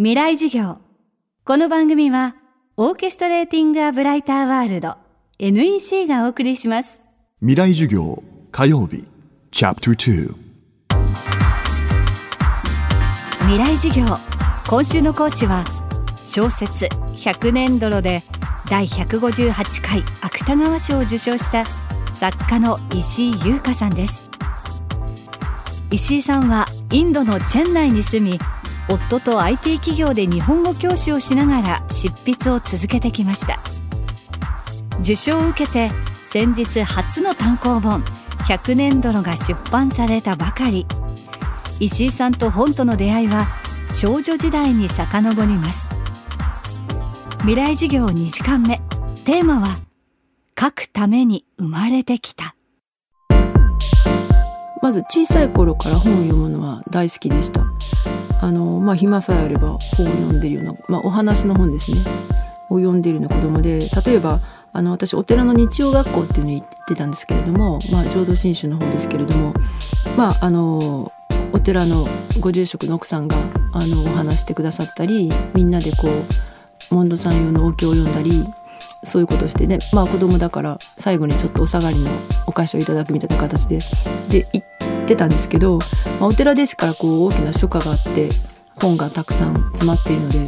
未来授業。この番組はオーケストレーティング・ア・ブライター・ワールド NEC がお送りします。未来授業火曜日。チャプター未来授業。今週の講師は小説100年泥で第158回芥川賞を受賞した作家の石井優香さんです。石井さんはインドのチェン内に住み夫と IT 企業で日本語教師をしながら執筆を続けてきました。受賞を受けて先日初の単行本「100年泥」が出版されたばかり。石井さんと本との出会いは少女時代に遡ります。未来授業2時間目。テーマは書くために生まれてきた。まず小さい頃から本を読むのは大好きでした。あのまあ暇さえあれば本を読んでるような、まあ、お話の本ですね。を読んでるような子供で例えばあの私お寺の日曜学校っていうのに行ってたんですけれども、まあ、浄土真宗の方ですけれどもまああのお寺のご住職の奥さんがあのお話してくださったりみんなでこうモンドさん用のお経を読んだりそういうことをしてねまあ子供だから最後にちょっとお下がりのお菓子をいただくみたいな形でで行ってたんですけど、まあ、お寺ですからこう大きな書家があって本がたくさん詰まっているので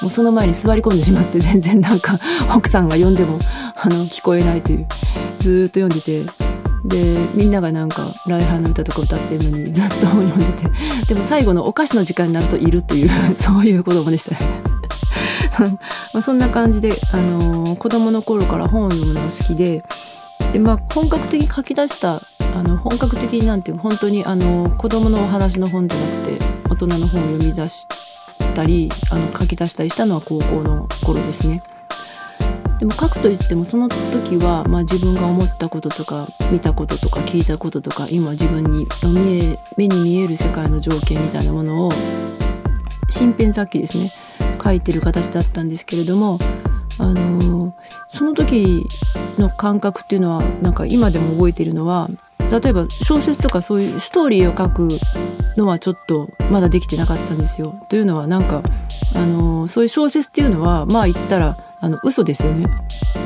もうその前に座り込んでしまって全然なんか奥さんが読んでもあの聞こえないというずっと読んでてでみんながなんか礼拝の歌とか歌ってるのにずっと本読んでてでも最後のお菓子の時間になるといるという そういう子供でしたね。まあそんな感じで、あのー、子供の頃から本を読むのが好きでで、まあ、本格的に書き出したあの本格的になんていう本当にあの子供のお話の本じゃなくて大人の本を読み出したりあの書き出したりしたのは高校の頃ですね。でも書くといってもその時は、まあ、自分が思ったこととか見たこととか聞いたこととか今自分に見え目に見える世界の条件みたいなものを身辺雑記ですね書いてる形だったんですけれどもあのその時の感覚っていうのはなんか今でも覚えているのは例えば小説とかそういうストーリーを書くのはちょっとまだできてなかったんですよ。というのはなんかあのそういう小説っていうのはまあ言ったらあの嘘ですよね。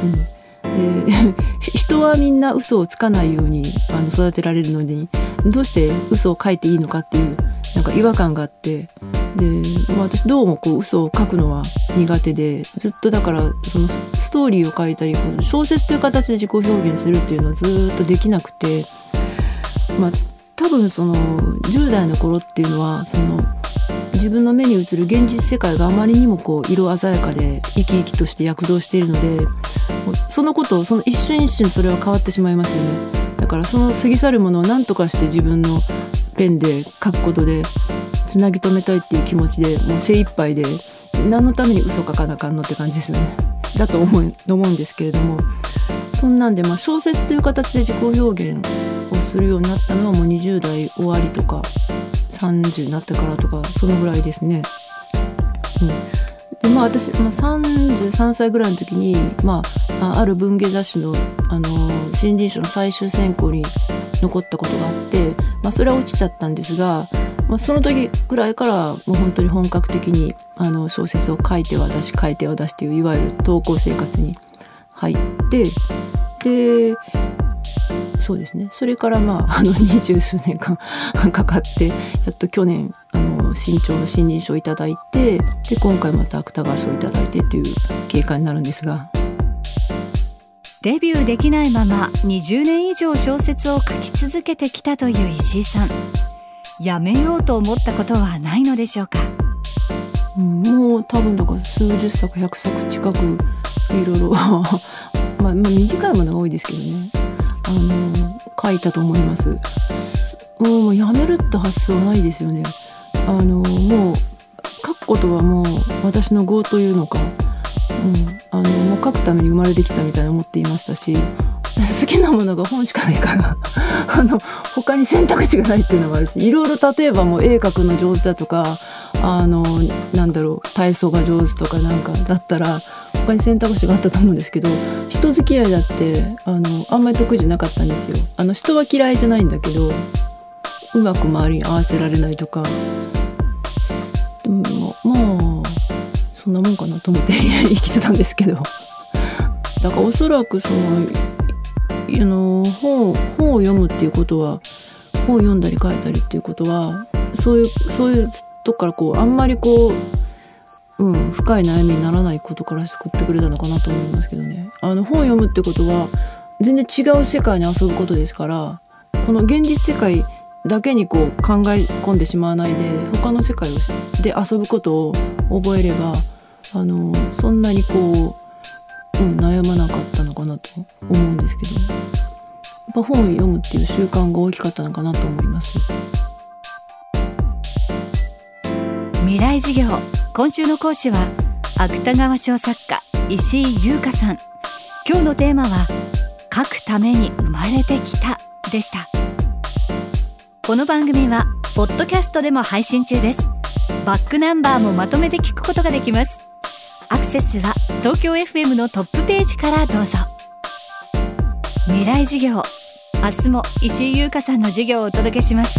うん、で 人はみんな嘘をつかないようにあの育てられるのにどうして嘘を書いていいのかっていうなんか違和感があってで、まあ、私どうもこう嘘を書くのは苦手でずっとだからそのストーリーを書いたり小説という形で自己表現するっていうのはずっとできなくてまあ多分その10代の頃っていうのはその自分の目に映る現実世界があまりにもこう色鮮やかで生き生きとして躍動しているのでそのことをその一瞬一瞬それは変わってしまいますよね。だからその過ぎ去るものを何とかして自分のペンで書くことでつなぎ止めたいっていう気持ちでもう精一杯で何のために嘘書かなあかんのって感じですよね。だと思う思うんですけれども。そんなんでまあ小説という形で自己表現するようになったのはもう20代終わりとか30になってからとかそのぐらいですね。うんでまあ私、まあ、33歳ぐらいの時に、まあ、ある文芸雑誌の、あの新人賞の最終選考に残ったことがあって、まあ、それは落ちちゃったんですが、まあ、その時ぐらいからもう本当に本格的にあの小説を書いては出し書いては出しといういわゆる投稿生活に入ってでそうですね。それからまあ あの二十数年間 かかってやっと去年あの新潮の新人賞をいただいてで今回また芥川賞をいただいてっていう経過になるんですが。デビューできないまま20年以上小説を書き続けてきたという石井さん。やめようと思ったことはないのでしょうか？もう多分だから数十作100作近くいろいろ。まあ、まあ短いものが多いですけどねあの書いたと思います。もうやめるって発想ないですよね。あのもう書くことはもう私の業というのか、うん、あのもう書くために生まれてきたみたいに思っていましたし好きなものが本しかないから あの他に選択肢がないっていうのもあるしいろいろ例えばもう絵描くの上手だとかあのなんだろう体操が上手とかなんかだったら他に選択肢があったと思うんですけど人付き合いだってあのあんまり得意じゃなかったんですよ。あの人は嫌いじゃないんだけどうまく周りに合わせられないとかでもまあそんなもんかなと思って 生きてたんですけどだからおそらくそのあの本本を読むっていうことは本を読んだり書いたりっていうことはそういうそういうとこからこうあんまりこう、うん、深い悩みにならないことから救ってくれたのかなと思いますけどね。あの本を読むってことは全然違う世界に遊ぶことですからこの現実世界だけにこう考え込んでしまわないで他の世界で遊ぶことを覚えればあのそんなにこう、うん、悩まなかったのかなと思うんですけどやっぱ本を読むっていう習慣が大きかったのかなと思います。未来授業今週の講師は芥川賞作家石井優香さん。今日のテーマは書くために生まれてきたでした。この番組はポッドキャストでも配信中です。バックナンバーもまとめて聞くことができます。アクセスは東京 FM のトップページからどうぞ。未来授業明日も石井優香さんの授業をお届けします。